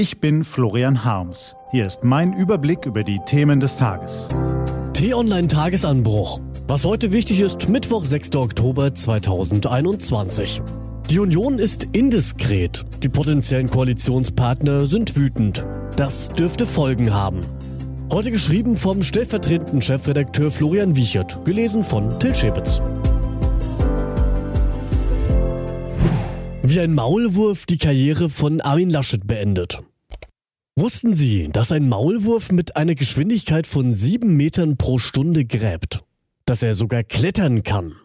Ich bin Florian Harms. Hier ist mein Überblick über die Themen des Tages. T-Online Tagesanbruch. Was heute wichtig ist, Mittwoch, 6. Oktober 2021. Die Union ist indiskret. Die potenziellen Koalitionspartner sind wütend. Das dürfte Folgen haben. Heute geschrieben vom stellvertretenden Chefredakteur Florian Wiechert, gelesen von Till Schäbitz. Wie ein Maulwurf die Karriere von Armin Laschet beendet. Wussten Sie, dass ein Maulwurf mit einer Geschwindigkeit von sieben Metern pro Stunde gräbt? Dass er sogar klettern kann?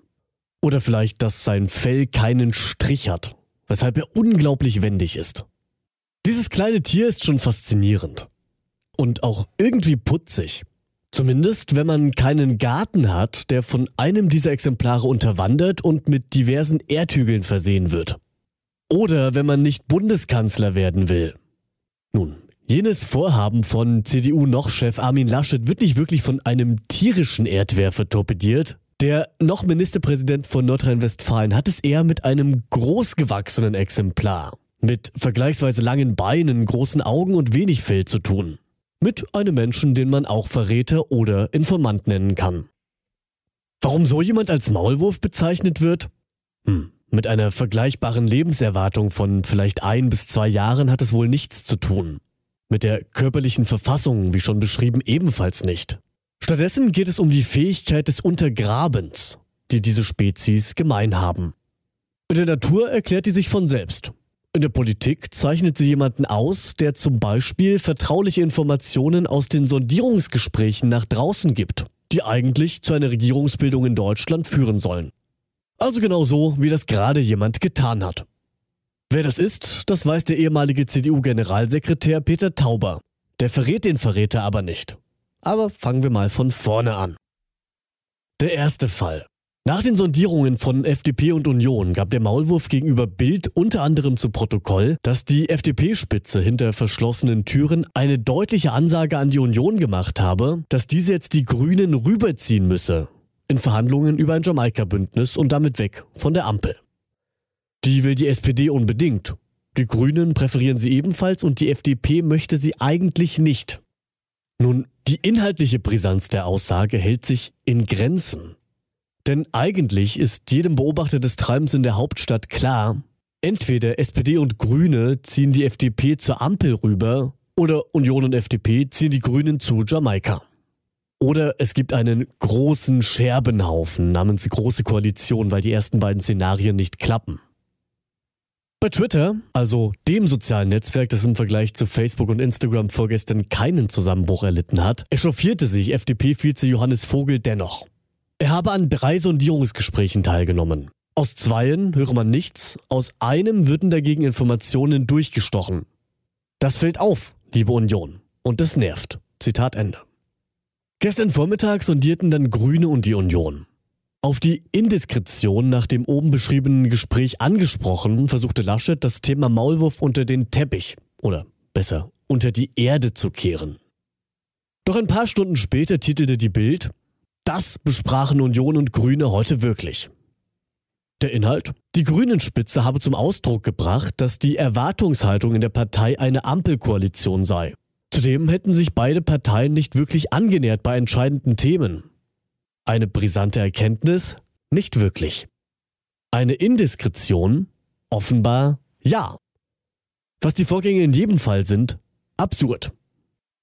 Oder vielleicht, dass sein Fell keinen Strich hat, weshalb er unglaublich wendig ist. Dieses kleine Tier ist schon faszinierend. Und auch irgendwie putzig. Zumindest, wenn man keinen Garten hat, der von einem dieser Exemplare unterwandert und mit diversen Erdhügeln versehen wird. Oder wenn man nicht Bundeskanzler werden will. Nun, jenes Vorhaben von CDU-Noch-Chef Armin Laschet wird nicht wirklich von einem tierischen Erdwerfer torpediert, der noch Ministerpräsident von Nordrhein-Westfalen hat es eher mit einem großgewachsenen Exemplar, mit vergleichsweise langen Beinen, großen Augen und wenig Fell zu tun. Mit einem Menschen, den man auch Verräter oder Informant nennen kann. Warum so jemand als Maulwurf bezeichnet wird? Hm, mit einer vergleichbaren Lebenserwartung von vielleicht ein bis zwei Jahren hat es wohl nichts zu tun. Mit der körperlichen Verfassung, wie schon beschrieben, ebenfalls nicht. Stattdessen geht es um die Fähigkeit des Untergrabens, die diese Spezies gemein haben. In der Natur erklärt die sich von selbst. In der Politik zeichnet sie jemanden aus, der zum Beispiel vertrauliche Informationen aus den Sondierungsgesprächen nach draußen gibt, die eigentlich zu einer Regierungsbildung in Deutschland führen sollen. Also genau so, wie das gerade jemand getan hat. Wer das ist, das weiß der ehemalige CDU-Generalsekretär Peter Tauber. Der verrät den Verräter aber nicht. Aber fangen wir mal von vorne an. Der erste Fall. Nach den Sondierungen von FDP und Union gab der Maulwurf gegenüber Bild unter anderem zu Protokoll, dass die FDP-Spitze hinter verschlossenen Türen eine deutliche Ansage an die Union gemacht habe, dass diese jetzt die Grünen rüberziehen müsse in Verhandlungen über ein Jamaika-Bündnis und damit weg von der Ampel. Die will die SPD unbedingt. Die Grünen präferieren sie ebenfalls und die FDP möchte sie eigentlich nicht. Nun, die inhaltliche Brisanz der Aussage hält sich in Grenzen. Denn eigentlich ist jedem Beobachter des Treibens in der Hauptstadt klar, entweder SPD und Grüne ziehen die FDP zur Ampel rüber oder Union und FDP ziehen die Grünen zu Jamaika. Oder es gibt einen großen Scherbenhaufen namens Große Koalition, weil die ersten beiden Szenarien nicht klappen. Bei Twitter, also dem sozialen Netzwerk, das im Vergleich zu Facebook und Instagram vorgestern keinen Zusammenbruch erlitten hat, echauffierte sich FDP-Vize Johannes Vogel dennoch. Er habe an drei Sondierungsgesprächen teilgenommen. Aus zweien höre man nichts, aus einem würden dagegen Informationen durchgestochen. Das fällt auf, liebe Union. Und das nervt. Zitat Ende. Gestern Vormittag sondierten dann Grüne und die Union. Auf die Indiskretion nach dem oben beschriebenen Gespräch angesprochen, versuchte Laschet das Thema Maulwurf unter den Teppich oder besser unter die Erde zu kehren. Doch ein paar Stunden später titelte die Bild, das besprachen Union und Grüne heute wirklich. Der Inhalt? Die Grünen-Spitze habe zum Ausdruck gebracht, dass die Erwartungshaltung in der Partei eine Ampelkoalition sei. Zudem hätten sich beide Parteien nicht wirklich angenähert bei entscheidenden Themen. Eine brisante Erkenntnis? Nicht wirklich. Eine Indiskretion? Offenbar ja. Was die Vorgänge in jedem Fall sind? Absurd.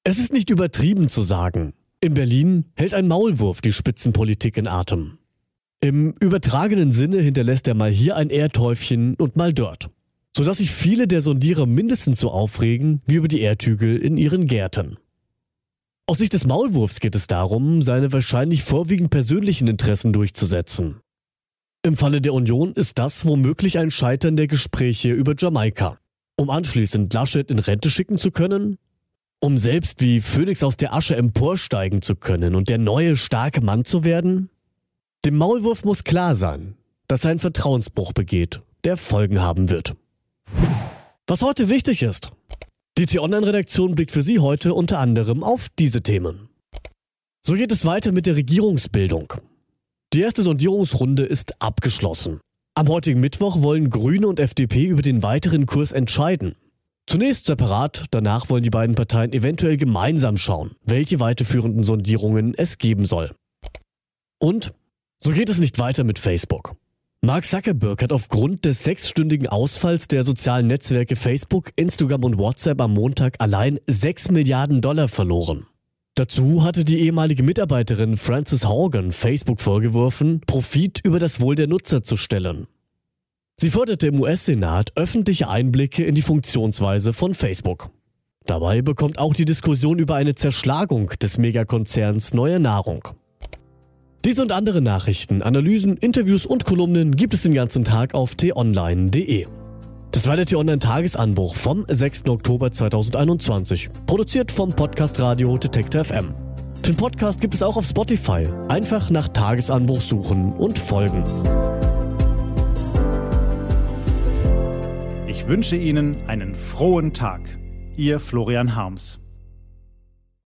Es ist nicht übertrieben zu sagen. In Berlin hält ein Maulwurf die Spitzenpolitik in Atem. Im übertragenen Sinne hinterlässt er mal hier ein Erdhäufchen und mal dort. Sodass sich viele der Sondierer mindestens so aufregen wie über die Erdhügel in ihren Gärten. Aus Sicht des Maulwurfs geht es darum, seine wahrscheinlich vorwiegend persönlichen Interessen durchzusetzen. Im Falle der Union ist das womöglich ein Scheitern der Gespräche über Jamaika. Um anschließend Laschet in Rente schicken zu können? Um selbst wie Phönix aus der Asche emporsteigen zu können und der neue starke Mann zu werden? Dem Maulwurf muss klar sein, dass er einen Vertrauensbruch begeht, der Folgen haben wird. Was heute wichtig ist. Die T-Online-Redaktion blickt für Sie heute unter anderem auf diese Themen. So geht es weiter mit der Regierungsbildung. Die erste Sondierungsrunde ist abgeschlossen. Am heutigen Mittwoch wollen Grüne und FDP über den weiteren Kurs entscheiden. Zunächst separat, danach wollen die beiden Parteien eventuell gemeinsam schauen, welche weiterführenden Sondierungen es geben soll. Und so geht es nicht weiter mit Facebook. Mark Zuckerberg hat aufgrund des sechsstündigen Ausfalls der sozialen Netzwerke Facebook, Instagram und WhatsApp am Montag allein 6 Milliarden Dollar verloren. Dazu hatte die ehemalige Mitarbeiterin Frances Horgan Facebook vorgeworfen, Profit über das Wohl der Nutzer zu stellen. Sie forderte im US-Senat öffentliche Einblicke in die Funktionsweise von Facebook. Dabei bekommt auch die Diskussion über eine Zerschlagung des Megakonzerns neue Nahrung. Diese und andere Nachrichten, Analysen, Interviews und Kolumnen gibt es den ganzen Tag auf t-online.de. Das war der T-Online-Tagesanbruch vom 6. Oktober 2021, produziert vom Podcast Radio Detektor FM. Den Podcast gibt es auch auf Spotify. Einfach nach Tagesanbruch suchen und folgen. Ich wünsche Ihnen einen frohen Tag. Ihr Florian Harms.